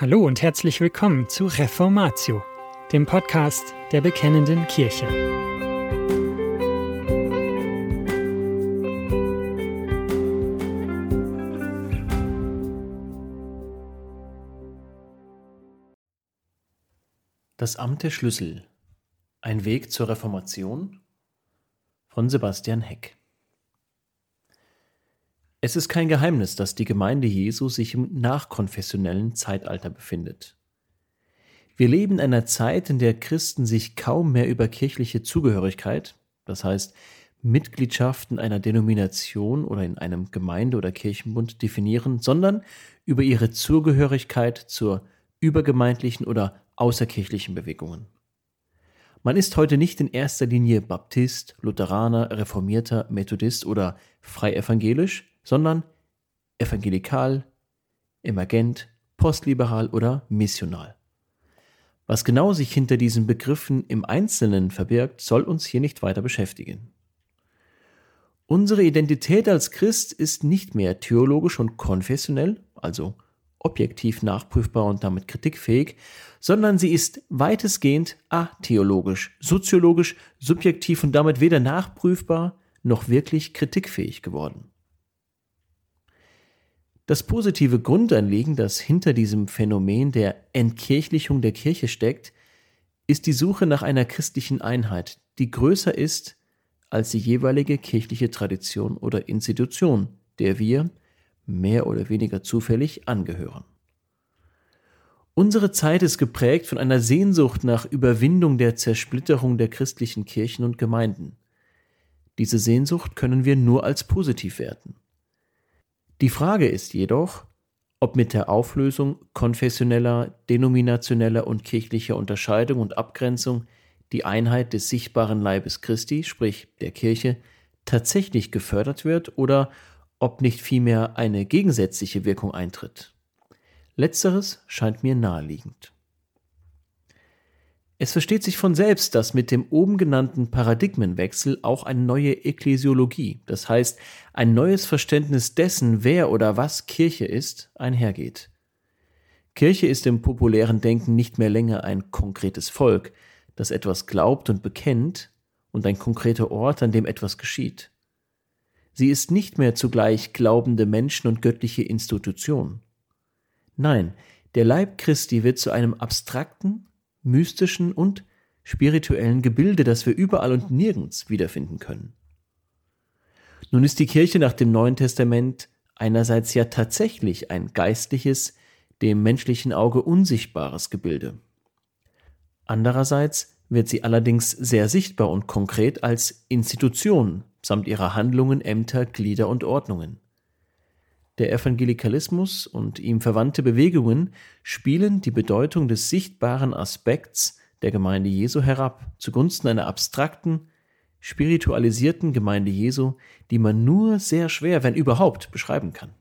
Hallo und herzlich willkommen zu Reformatio, dem Podcast der Bekennenden Kirche. Das Amt der Schlüssel. Ein Weg zur Reformation von Sebastian Heck. Es ist kein Geheimnis, dass die Gemeinde Jesu sich im nachkonfessionellen Zeitalter befindet. Wir leben in einer Zeit, in der Christen sich kaum mehr über kirchliche Zugehörigkeit, das heißt Mitgliedschaft in einer Denomination oder in einem Gemeinde- oder Kirchenbund definieren, sondern über ihre Zugehörigkeit zur übergemeindlichen oder außerkirchlichen Bewegungen. Man ist heute nicht in erster Linie Baptist, Lutheraner, Reformierter, Methodist oder Freievangelisch, sondern evangelikal, emergent, postliberal oder missional. Was genau sich hinter diesen Begriffen im Einzelnen verbirgt, soll uns hier nicht weiter beschäftigen. Unsere Identität als Christ ist nicht mehr theologisch und konfessionell, also objektiv nachprüfbar und damit kritikfähig, sondern sie ist weitestgehend atheologisch, soziologisch, subjektiv und damit weder nachprüfbar noch wirklich kritikfähig geworden. Das positive Grundanliegen, das hinter diesem Phänomen der Entkirchlichung der Kirche steckt, ist die Suche nach einer christlichen Einheit, die größer ist als die jeweilige kirchliche Tradition oder Institution, der wir, mehr oder weniger zufällig, angehören. Unsere Zeit ist geprägt von einer Sehnsucht nach Überwindung der Zersplitterung der christlichen Kirchen und Gemeinden. Diese Sehnsucht können wir nur als positiv werten. Die Frage ist jedoch, ob mit der Auflösung konfessioneller, denominationeller und kirchlicher Unterscheidung und Abgrenzung die Einheit des sichtbaren Leibes Christi, sprich der Kirche, tatsächlich gefördert wird oder ob nicht vielmehr eine gegensätzliche Wirkung eintritt. Letzteres scheint mir naheliegend. Es versteht sich von selbst, dass mit dem oben genannten Paradigmenwechsel auch eine neue Ekklesiologie, das heißt ein neues Verständnis dessen, wer oder was Kirche ist, einhergeht. Kirche ist im populären Denken nicht mehr länger ein konkretes Volk, das etwas glaubt und bekennt, und ein konkreter Ort, an dem etwas geschieht. Sie ist nicht mehr zugleich glaubende Menschen und göttliche Institution. Nein, der Leib Christi wird zu einem abstrakten, mystischen und spirituellen Gebilde, das wir überall und nirgends wiederfinden können. Nun ist die Kirche nach dem Neuen Testament einerseits ja tatsächlich ein geistliches, dem menschlichen Auge unsichtbares Gebilde. Andererseits wird sie allerdings sehr sichtbar und konkret als Institution samt ihrer Handlungen, Ämter, Glieder und Ordnungen. Der Evangelikalismus und ihm verwandte Bewegungen spielen die Bedeutung des sichtbaren Aspekts der Gemeinde Jesu herab, zugunsten einer abstrakten, spiritualisierten Gemeinde Jesu, die man nur sehr schwer, wenn überhaupt, beschreiben kann.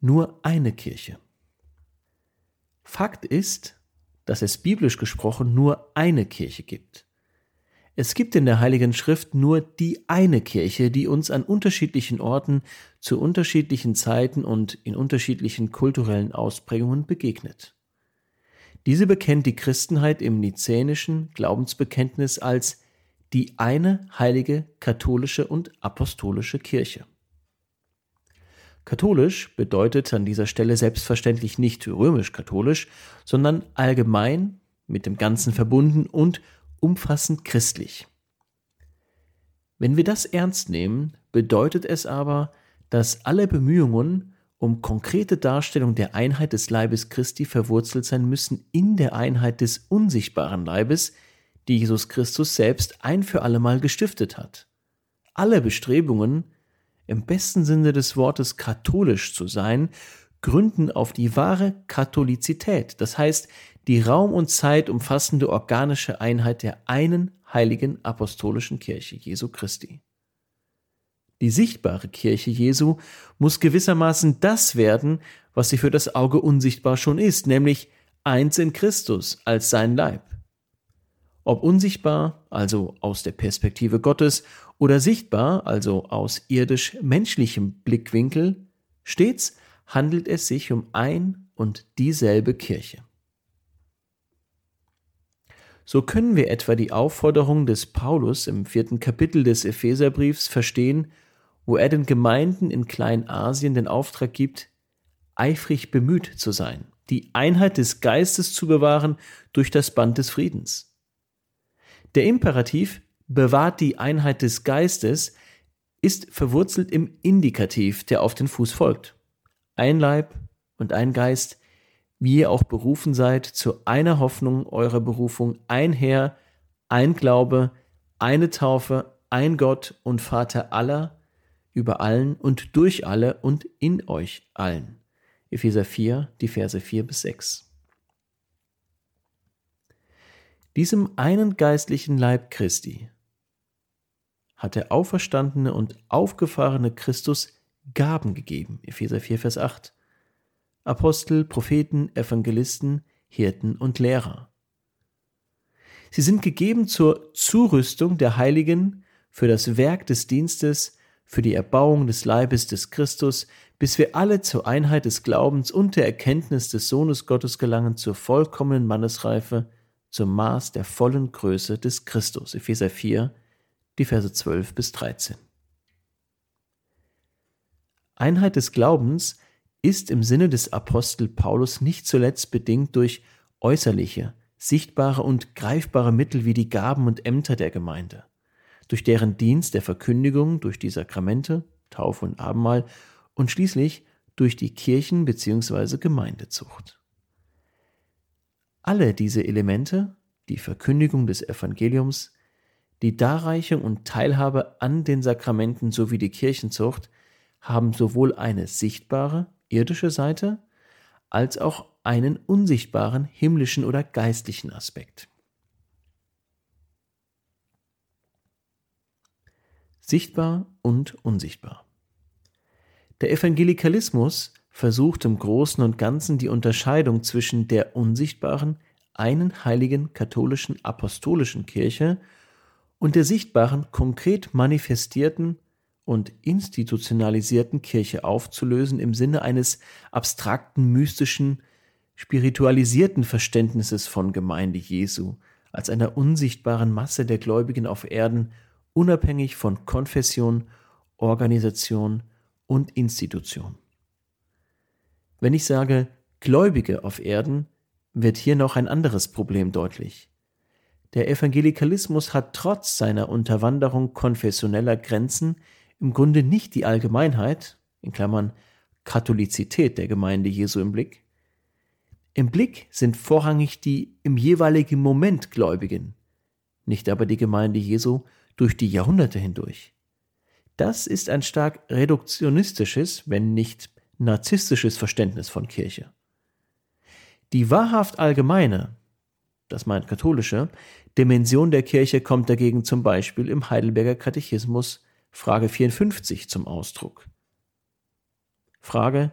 Nur eine Kirche. Fakt ist, dass es biblisch gesprochen nur eine Kirche gibt. Es gibt in der Heiligen Schrift nur die eine Kirche, die uns an unterschiedlichen Orten zu unterschiedlichen Zeiten und in unterschiedlichen kulturellen Ausprägungen begegnet. Diese bekennt die Christenheit im nizänischen Glaubensbekenntnis als die eine heilige katholische und apostolische Kirche. Katholisch bedeutet an dieser Stelle selbstverständlich nicht römisch-katholisch, sondern allgemein mit dem Ganzen verbunden und umfassend christlich. Wenn wir das ernst nehmen, bedeutet es aber, dass alle Bemühungen um konkrete Darstellung der Einheit des Leibes Christi verwurzelt sein müssen in der Einheit des unsichtbaren Leibes, die Jesus Christus selbst ein für allemal gestiftet hat. Alle Bestrebungen, im besten Sinne des Wortes katholisch zu sein, gründen auf die wahre Katholizität, das heißt die Raum und Zeit umfassende organische Einheit der einen heiligen apostolischen Kirche Jesu Christi. Die sichtbare Kirche Jesu muss gewissermaßen das werden, was sie für das Auge unsichtbar schon ist, nämlich eins in Christus als sein Leib. Ob unsichtbar, also aus der Perspektive Gottes, oder sichtbar, also aus irdisch-menschlichem Blickwinkel, stets handelt es sich um ein und dieselbe Kirche. So können wir etwa die Aufforderung des Paulus im vierten Kapitel des Epheserbriefs verstehen, wo er den Gemeinden in Kleinasien den Auftrag gibt, eifrig bemüht zu sein, die Einheit des Geistes zu bewahren durch das Band des Friedens. Der Imperativ bewahrt die Einheit des Geistes ist verwurzelt im Indikativ, der auf den Fuß folgt. Ein Leib und ein Geist, wie ihr auch berufen seid, zu einer Hoffnung eurer Berufung, ein Herr, ein Glaube, eine Taufe, ein Gott und Vater aller, über allen und durch alle und in euch allen. Epheser 4, die Verse 4 bis 6. Diesem einen geistlichen Leib Christi hat der auferstandene und aufgefahrene Christus Gaben gegeben. Epheser 4, Vers 8. Apostel, Propheten, Evangelisten, Hirten und Lehrer. Sie sind gegeben zur Zurüstung der Heiligen für das Werk des Dienstes, für die Erbauung des Leibes des Christus, bis wir alle zur Einheit des Glaubens und der Erkenntnis des Sohnes Gottes gelangen, zur vollkommenen Mannesreife, zum Maß der vollen Größe des Christus. Epheser 4, die Verse 12 bis 13. Einheit des Glaubens ist im Sinne des Apostel Paulus nicht zuletzt bedingt durch äußerliche, sichtbare und greifbare Mittel wie die Gaben und Ämter der Gemeinde, durch deren Dienst der Verkündigung durch die Sakramente, Taufe und Abendmahl und schließlich durch die Kirchen- bzw. Gemeindezucht. Alle diese Elemente, die Verkündigung des Evangeliums, die Darreichung und Teilhabe an den Sakramenten sowie die Kirchenzucht, haben sowohl eine sichtbare irdische Seite als auch einen unsichtbaren himmlischen oder geistlichen Aspekt. Sichtbar und unsichtbar. Der Evangelikalismus versucht im Großen und Ganzen die Unterscheidung zwischen der unsichtbaren, einen heiligen katholischen apostolischen Kirche und der sichtbaren, konkret manifestierten und institutionalisierten Kirche aufzulösen im Sinne eines abstrakten, mystischen, spiritualisierten Verständnisses von Gemeinde Jesu als einer unsichtbaren Masse der Gläubigen auf Erden, unabhängig von Konfession, Organisation und Institution. Wenn ich sage Gläubige auf Erden, wird hier noch ein anderes Problem deutlich. Der Evangelikalismus hat trotz seiner Unterwanderung konfessioneller Grenzen im Grunde nicht die Allgemeinheit, in Klammern Katholizität der Gemeinde Jesu im Blick. Im Blick sind vorrangig die im jeweiligen Moment Gläubigen, nicht aber die Gemeinde Jesu durch die Jahrhunderte hindurch. Das ist ein stark reduktionistisches, wenn nicht narzisstisches Verständnis von Kirche. Die wahrhaft allgemeine, das meint katholische, Dimension der Kirche kommt dagegen zum Beispiel im Heidelberger Katechismus Frage 54 zum Ausdruck. Frage: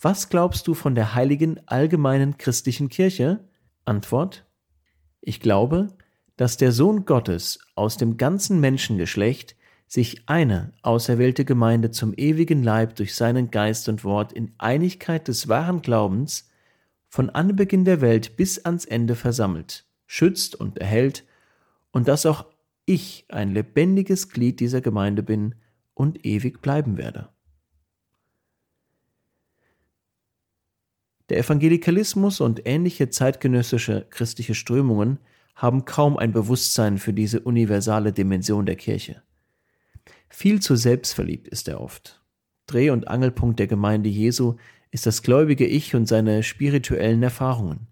Was glaubst du von der heiligen allgemeinen christlichen Kirche? Antwort: Ich glaube, dass der Sohn Gottes aus dem ganzen Menschengeschlecht sich eine auserwählte Gemeinde zum ewigen Leib durch seinen Geist und Wort in Einigkeit des wahren Glaubens von Anbeginn der Welt bis ans Ende versammelt, schützt und erhält, und dass auch ich ein lebendiges Glied dieser Gemeinde bin und ewig bleiben werde. Der Evangelikalismus und ähnliche zeitgenössische christliche Strömungen haben kaum ein Bewusstsein für diese universale Dimension der Kirche. Viel zu selbstverliebt ist er oft. Dreh- und Angelpunkt der Gemeinde Jesu ist das gläubige Ich und seine spirituellen Erfahrungen.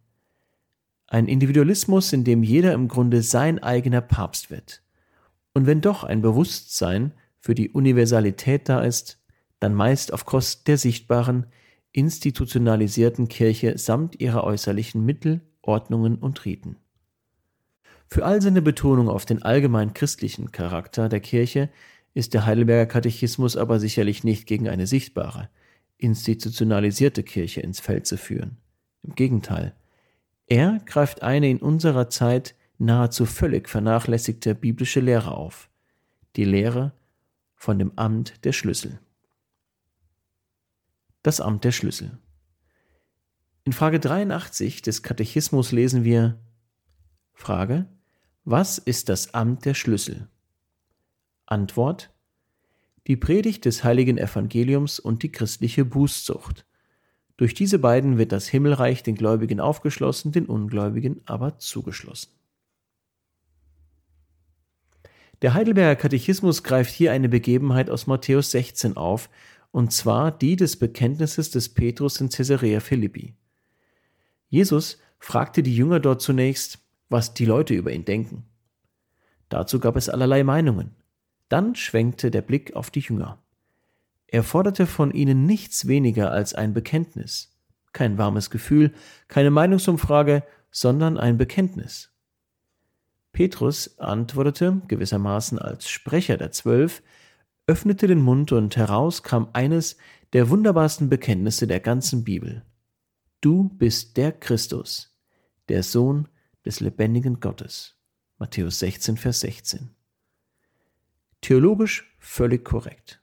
Ein Individualismus, in dem jeder im Grunde sein eigener Papst wird. Und wenn doch ein Bewusstsein für die Universalität da ist, dann meist auf Kosten der sichtbaren, institutionalisierten Kirche samt ihrer äußerlichen Mittel, Ordnungen und Riten. Für all seine Betonung auf den allgemein christlichen Charakter der Kirche ist der Heidelberger Katechismus aber sicherlich nicht gegen eine sichtbare, institutionalisierte Kirche ins Feld zu führen. Im Gegenteil, er greift eine in unserer Zeit nahezu völlig vernachlässigte biblische Lehre auf, die Lehre von dem Amt der Schlüssel. Das Amt der Schlüssel. In Frage 83 des Katechismus lesen wir Frage Was ist das Amt der Schlüssel? Antwort Die Predigt des heiligen Evangeliums und die christliche Bußzucht. Durch diese beiden wird das Himmelreich den Gläubigen aufgeschlossen, den Ungläubigen aber zugeschlossen. Der Heidelberger Katechismus greift hier eine Begebenheit aus Matthäus 16 auf, und zwar die des Bekenntnisses des Petrus in Caesarea Philippi. Jesus fragte die Jünger dort zunächst, was die Leute über ihn denken. Dazu gab es allerlei Meinungen. Dann schwenkte der Blick auf die Jünger. Er forderte von ihnen nichts weniger als ein Bekenntnis, kein warmes Gefühl, keine Meinungsumfrage, sondern ein Bekenntnis. Petrus antwortete gewissermaßen als Sprecher der Zwölf, öffnete den Mund und heraus kam eines der wunderbarsten Bekenntnisse der ganzen Bibel. Du bist der Christus, der Sohn des lebendigen Gottes. Matthäus 16, Vers 16. Theologisch völlig korrekt,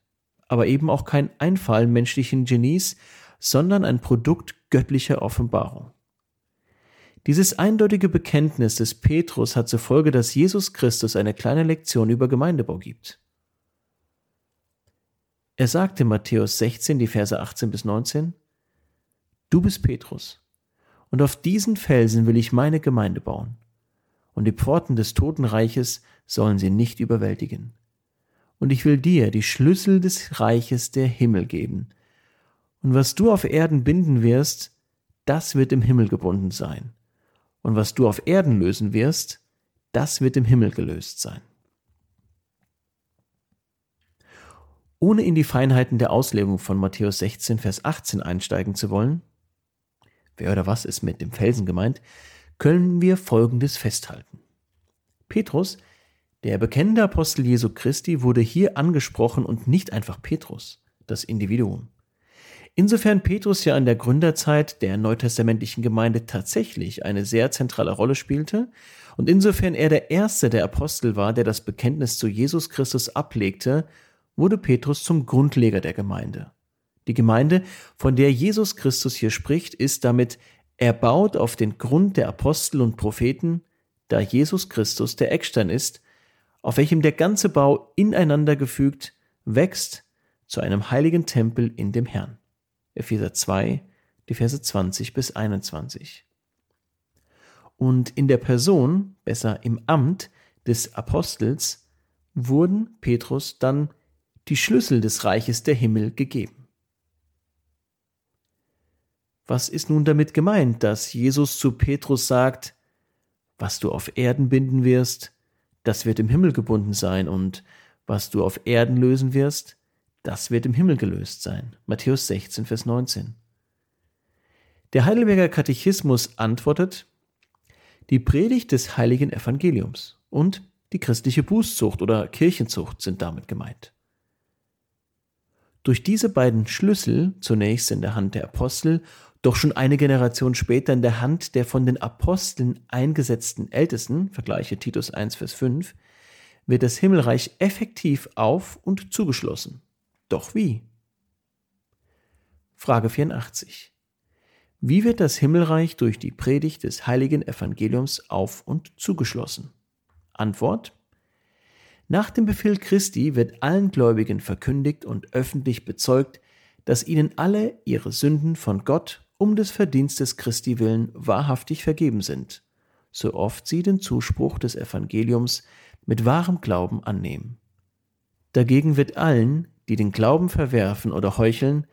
aber eben auch kein Einfall menschlichen Genies, sondern ein Produkt göttlicher Offenbarung. Dieses eindeutige Bekenntnis des Petrus hat zur Folge, dass Jesus Christus eine kleine Lektion über Gemeindebau gibt. Er sagte Matthäus 16, die Verse 18 bis 19, Du bist Petrus, und auf diesen Felsen will ich meine Gemeinde bauen, und die Pforten des Totenreiches sollen sie nicht überwältigen. Und ich will dir die Schlüssel des Reiches der Himmel geben. Und was du auf Erden binden wirst, das wird im Himmel gebunden sein. Und was du auf Erden lösen wirst, das wird im Himmel gelöst sein. Ohne in die Feinheiten der Auslegung von Matthäus 16, Vers 18 einsteigen zu wollen, wer oder was ist mit dem Felsen gemeint, können wir Folgendes festhalten. Petrus, der bekennende Apostel Jesu Christi, wurde hier angesprochen und nicht einfach Petrus, das Individuum. Insofern Petrus ja in der Gründerzeit der neutestamentlichen Gemeinde tatsächlich eine sehr zentrale Rolle spielte und insofern er der erste der Apostel war, der das Bekenntnis zu Jesus Christus ablegte, wurde Petrus zum Grundleger der Gemeinde. Die Gemeinde, von der Jesus Christus hier spricht, ist damit erbaut auf den Grund der Apostel und Propheten, da Jesus Christus der Eckstein ist, auf welchem der ganze Bau ineinander gefügt wächst zu einem heiligen Tempel in dem Herrn. Epheser 2, die Verse 20 bis 21. Und in der Person, besser im Amt des Apostels, wurden Petrus dann die Schlüssel des Reiches der Himmel gegeben. Was ist nun damit gemeint, dass Jesus zu Petrus sagt, was du auf Erden binden wirst, das wird im Himmel gebunden sein, und was du auf Erden lösen wirst, das wird im Himmel gelöst sein. Matthäus 16, Vers 19. Der Heidelberger Katechismus antwortet, die Predigt des heiligen Evangeliums und die christliche Bußzucht oder Kirchenzucht sind damit gemeint. Durch diese beiden Schlüssel, zunächst in der Hand der Apostel doch schon eine Generation später in der Hand der von den Aposteln eingesetzten Ältesten, vergleiche Titus 1, Vers 5, wird das Himmelreich effektiv auf und zugeschlossen. Doch wie? Frage 84. Wie wird das Himmelreich durch die Predigt des heiligen Evangeliums auf und zugeschlossen? Antwort. Nach dem Befehl Christi wird allen Gläubigen verkündigt und öffentlich bezeugt, dass ihnen alle ihre Sünden von Gott um des Verdienstes Christi willen wahrhaftig vergeben sind, so oft sie den Zuspruch des Evangeliums mit wahrem Glauben annehmen. Dagegen wird allen, die den Glauben verwerfen oder heucheln,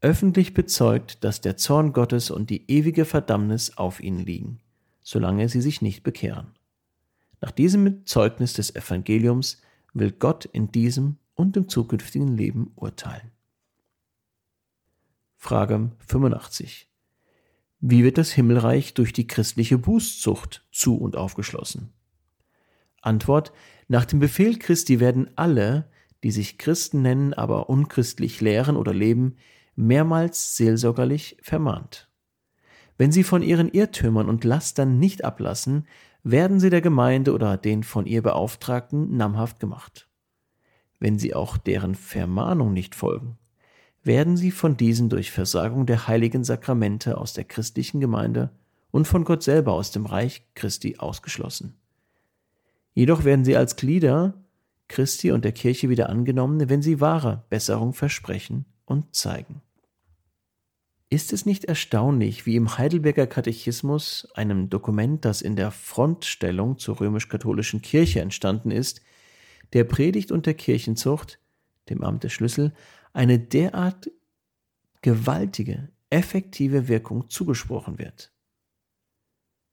öffentlich bezeugt, dass der Zorn Gottes und die ewige Verdammnis auf ihnen liegen, solange sie sich nicht bekehren. Nach diesem Zeugnis des Evangeliums will Gott in diesem und im zukünftigen Leben urteilen. Frage 85. Wie wird das Himmelreich durch die christliche Bußzucht zu und aufgeschlossen? Antwort Nach dem Befehl Christi werden alle, die sich Christen nennen, aber unchristlich lehren oder leben, mehrmals seelsorgerlich vermahnt. Wenn sie von ihren Irrtümern und Lastern nicht ablassen, werden sie der Gemeinde oder den von ihr Beauftragten namhaft gemacht. Wenn sie auch deren Vermahnung nicht folgen, werden sie von diesen durch Versagung der heiligen Sakramente aus der christlichen Gemeinde und von Gott selber aus dem Reich Christi ausgeschlossen. Jedoch werden sie als Glieder Christi und der Kirche wieder angenommen, wenn sie wahre Besserung versprechen und zeigen. Ist es nicht erstaunlich, wie im Heidelberger Katechismus, einem Dokument, das in der Frontstellung zur römisch-katholischen Kirche entstanden ist, der Predigt und der Kirchenzucht, dem Amt der Schlüssel, eine derart gewaltige, effektive Wirkung zugesprochen wird?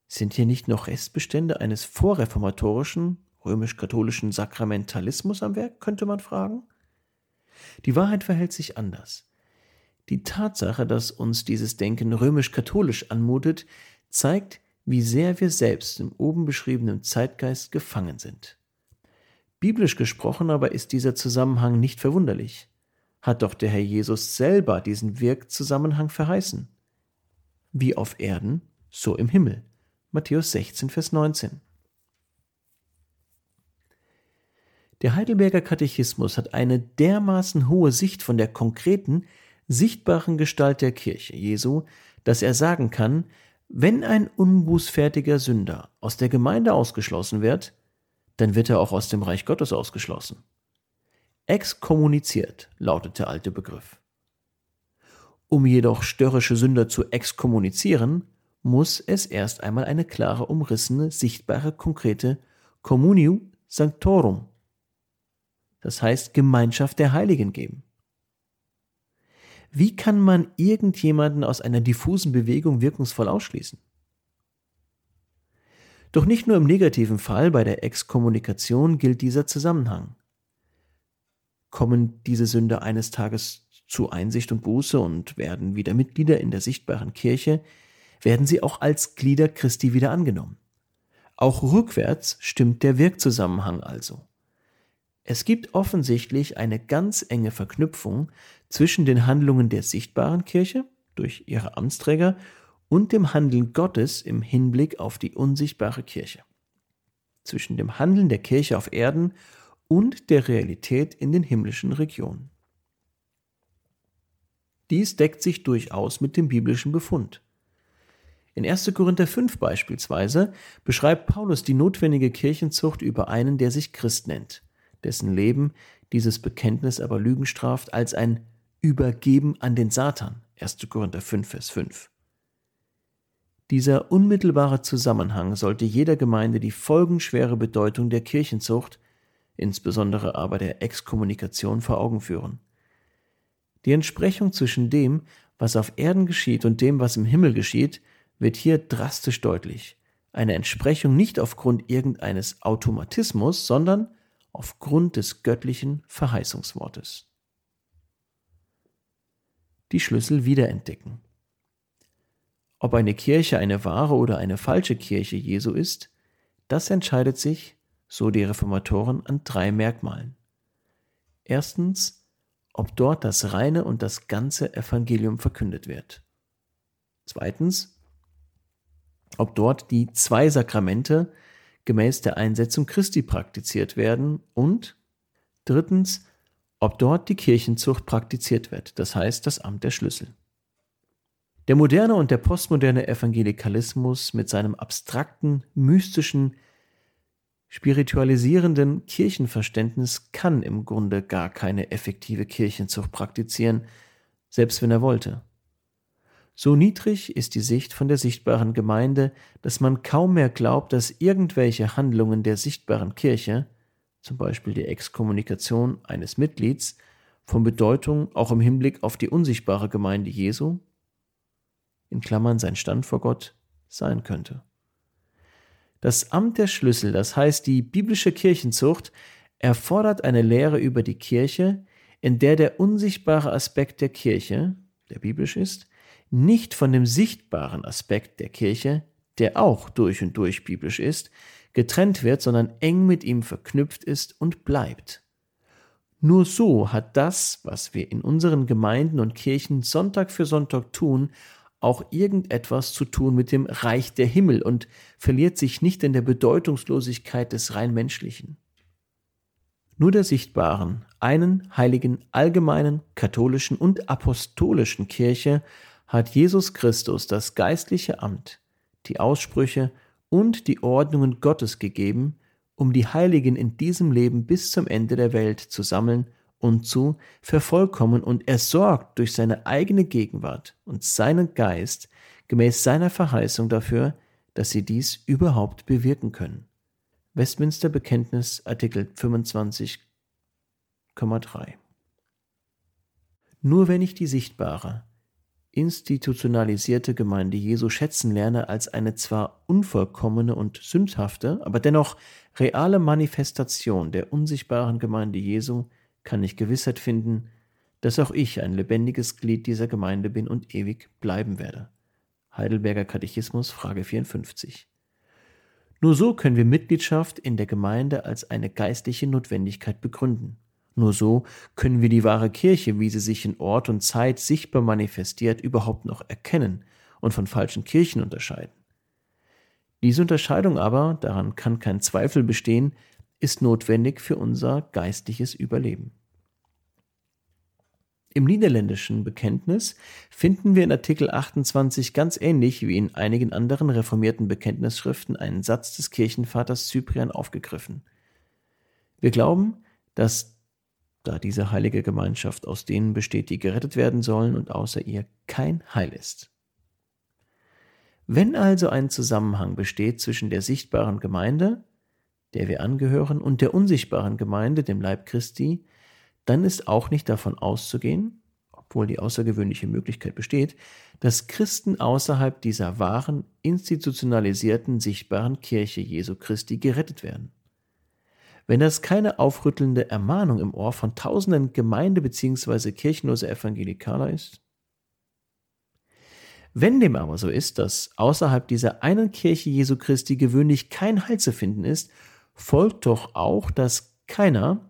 Sind hier nicht noch Restbestände eines vorreformatorischen, römisch-katholischen Sakramentalismus am Werk, könnte man fragen? Die Wahrheit verhält sich anders. Die Tatsache, dass uns dieses Denken römisch-katholisch anmutet, zeigt, wie sehr wir selbst im oben beschriebenen Zeitgeist gefangen sind. Biblisch gesprochen aber ist dieser Zusammenhang nicht verwunderlich. Hat doch der Herr Jesus selber diesen Wirkzusammenhang verheißen. Wie auf Erden, so im Himmel. Matthäus 16, Vers 19. Der Heidelberger Katechismus hat eine dermaßen hohe Sicht von der konkreten, sichtbaren Gestalt der Kirche Jesu, dass er sagen kann, wenn ein unbußfertiger Sünder aus der Gemeinde ausgeschlossen wird, dann wird er auch aus dem Reich Gottes ausgeschlossen. Exkommuniziert lautet der alte Begriff. Um jedoch störrische Sünder zu exkommunizieren, muss es erst einmal eine klare, umrissene, sichtbare, konkrete Communio Sanctorum, das heißt Gemeinschaft der Heiligen geben. Wie kann man irgendjemanden aus einer diffusen Bewegung wirkungsvoll ausschließen? Doch nicht nur im negativen Fall bei der Exkommunikation gilt dieser Zusammenhang. Kommen diese Sünder eines Tages zu Einsicht und Buße und werden wieder Mitglieder in der sichtbaren Kirche, werden sie auch als Glieder Christi wieder angenommen. Auch rückwärts stimmt der Wirkzusammenhang also. Es gibt offensichtlich eine ganz enge Verknüpfung zwischen den Handlungen der sichtbaren Kirche durch ihre Amtsträger und dem Handeln Gottes im Hinblick auf die unsichtbare Kirche. Zwischen dem Handeln der Kirche auf Erden und der Realität in den himmlischen Regionen. Dies deckt sich durchaus mit dem biblischen Befund. In 1. Korinther 5 beispielsweise beschreibt Paulus die notwendige Kirchenzucht über einen, der sich Christ nennt, dessen Leben dieses Bekenntnis aber Lügen straft als ein Übergeben an den Satan. 1. Korinther 5, Vers 5. Dieser unmittelbare Zusammenhang sollte jeder Gemeinde die folgenschwere Bedeutung der Kirchenzucht, insbesondere aber der Exkommunikation, vor Augen führen. Die Entsprechung zwischen dem, was auf Erden geschieht und dem, was im Himmel geschieht, wird hier drastisch deutlich. Eine Entsprechung nicht aufgrund irgendeines Automatismus, sondern aufgrund des göttlichen Verheißungswortes. Die Schlüssel wiederentdecken. Ob eine Kirche eine wahre oder eine falsche Kirche Jesu ist, das entscheidet sich, so die Reformatoren, an drei Merkmalen. Erstens, ob dort das reine und das ganze Evangelium verkündet wird. Zweitens, ob dort die zwei Sakramente gemäß der Einsetzung Christi praktiziert werden und drittens, ob dort die Kirchenzucht praktiziert wird, das heißt das Amt der Schlüssel. Der moderne und der postmoderne Evangelikalismus mit seinem abstrakten, mystischen, spiritualisierenden Kirchenverständnis kann im Grunde gar keine effektive Kirchenzucht praktizieren, selbst wenn er wollte. So niedrig ist die Sicht von der sichtbaren Gemeinde, dass man kaum mehr glaubt, dass irgendwelche Handlungen der sichtbaren Kirche, zum Beispiel die Exkommunikation eines Mitglieds, von Bedeutung auch im Hinblick auf die unsichtbare Gemeinde Jesu, in Klammern sein Stand vor Gott, sein könnte. Das Amt der Schlüssel, das heißt die biblische Kirchenzucht, erfordert eine Lehre über die Kirche, in der der unsichtbare Aspekt der Kirche, der biblisch ist, nicht von dem sichtbaren Aspekt der Kirche, der auch durch und durch biblisch ist, getrennt wird, sondern eng mit ihm verknüpft ist und bleibt. Nur so hat das, was wir in unseren Gemeinden und Kirchen Sonntag für Sonntag tun, auch irgendetwas zu tun mit dem Reich der Himmel und verliert sich nicht in der Bedeutungslosigkeit des rein menschlichen. nur der sichtbaren, einen heiligen, allgemeinen, katholischen und apostolischen Kirche hat Jesus Christus das geistliche Amt, die Aussprüche und die Ordnungen Gottes gegeben, um die Heiligen in diesem Leben bis zum Ende der Welt zu sammeln und zu vervollkommen und er sorgt durch seine eigene Gegenwart und seinen Geist gemäß seiner Verheißung dafür, dass sie dies überhaupt bewirken können. Westminster Bekenntnis Artikel 25,3 Nur wenn ich die sichtbare, institutionalisierte Gemeinde Jesu schätzen lerne als eine zwar unvollkommene und sündhafte, aber dennoch reale Manifestation der unsichtbaren Gemeinde Jesu, kann ich Gewissheit finden, dass auch ich ein lebendiges Glied dieser Gemeinde bin und ewig bleiben werde. Heidelberger Katechismus, Frage 54. Nur so können wir Mitgliedschaft in der Gemeinde als eine geistliche Notwendigkeit begründen. Nur so können wir die wahre Kirche, wie sie sich in Ort und Zeit sichtbar manifestiert, überhaupt noch erkennen und von falschen Kirchen unterscheiden. Diese Unterscheidung aber, daran kann kein Zweifel bestehen, ist notwendig für unser geistliches Überleben. Im niederländischen Bekenntnis finden wir in Artikel 28 ganz ähnlich wie in einigen anderen reformierten Bekenntnisschriften einen Satz des Kirchenvaters Cyprian aufgegriffen. Wir glauben, dass da diese heilige Gemeinschaft aus denen besteht, die gerettet werden sollen und außer ihr kein Heil ist. Wenn also ein Zusammenhang besteht zwischen der sichtbaren Gemeinde, der wir angehören, und der unsichtbaren Gemeinde, dem Leib Christi, dann ist auch nicht davon auszugehen, obwohl die außergewöhnliche Möglichkeit besteht, dass Christen außerhalb dieser wahren, institutionalisierten, sichtbaren Kirche Jesu Christi gerettet werden. Wenn das keine aufrüttelnde Ermahnung im Ohr von tausenden Gemeinde- bzw. kirchenloser Evangelikaler ist? Wenn dem aber so ist, dass außerhalb dieser einen Kirche Jesu Christi gewöhnlich kein Heil zu finden ist, folgt doch auch, dass keiner,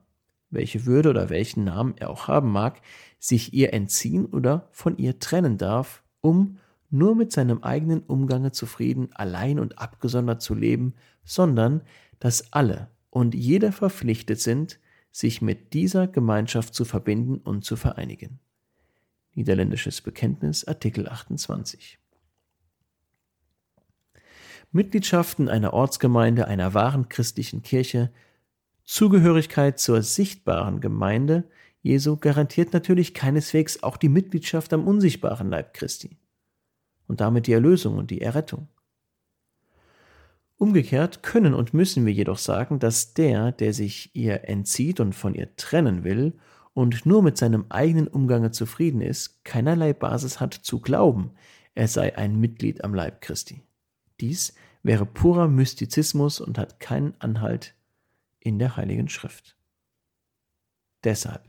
welche Würde oder welchen Namen er auch haben mag, sich ihr entziehen oder von ihr trennen darf, um nur mit seinem eigenen Umgange zufrieden, allein und abgesondert zu leben, sondern dass alle und jeder verpflichtet sind, sich mit dieser Gemeinschaft zu verbinden und zu vereinigen. Niederländisches Bekenntnis, Artikel 28. Mitgliedschaften einer Ortsgemeinde, einer wahren christlichen Kirche Zugehörigkeit zur sichtbaren Gemeinde Jesu garantiert natürlich keineswegs auch die Mitgliedschaft am unsichtbaren Leib Christi und damit die Erlösung und die Errettung. Umgekehrt können und müssen wir jedoch sagen, dass der, der sich ihr entzieht und von ihr trennen will und nur mit seinem eigenen Umgange zufrieden ist, keinerlei Basis hat zu glauben, er sei ein Mitglied am Leib Christi. Dies wäre purer Mystizismus und hat keinen Anhalt in der Heiligen Schrift. Deshalb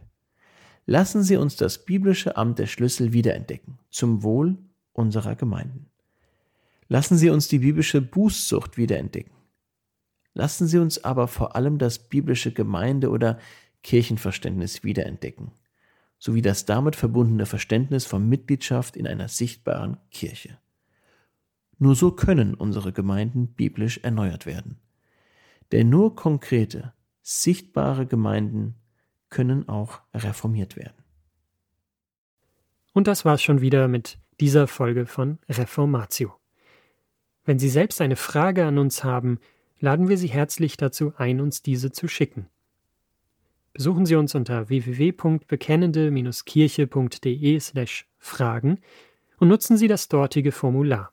lassen Sie uns das biblische Amt der Schlüssel wiederentdecken, zum Wohl unserer Gemeinden. Lassen Sie uns die biblische Bußzucht wiederentdecken. Lassen Sie uns aber vor allem das biblische Gemeinde- oder Kirchenverständnis wiederentdecken, sowie das damit verbundene Verständnis von Mitgliedschaft in einer sichtbaren Kirche. Nur so können unsere Gemeinden biblisch erneuert werden. Denn nur konkrete, sichtbare Gemeinden können auch reformiert werden. Und das war's schon wieder mit dieser Folge von Reformatio. Wenn Sie selbst eine Frage an uns haben, laden wir Sie herzlich dazu ein, uns diese zu schicken. Besuchen Sie uns unter www.bekennende-kirche.de/fragen und nutzen Sie das dortige Formular.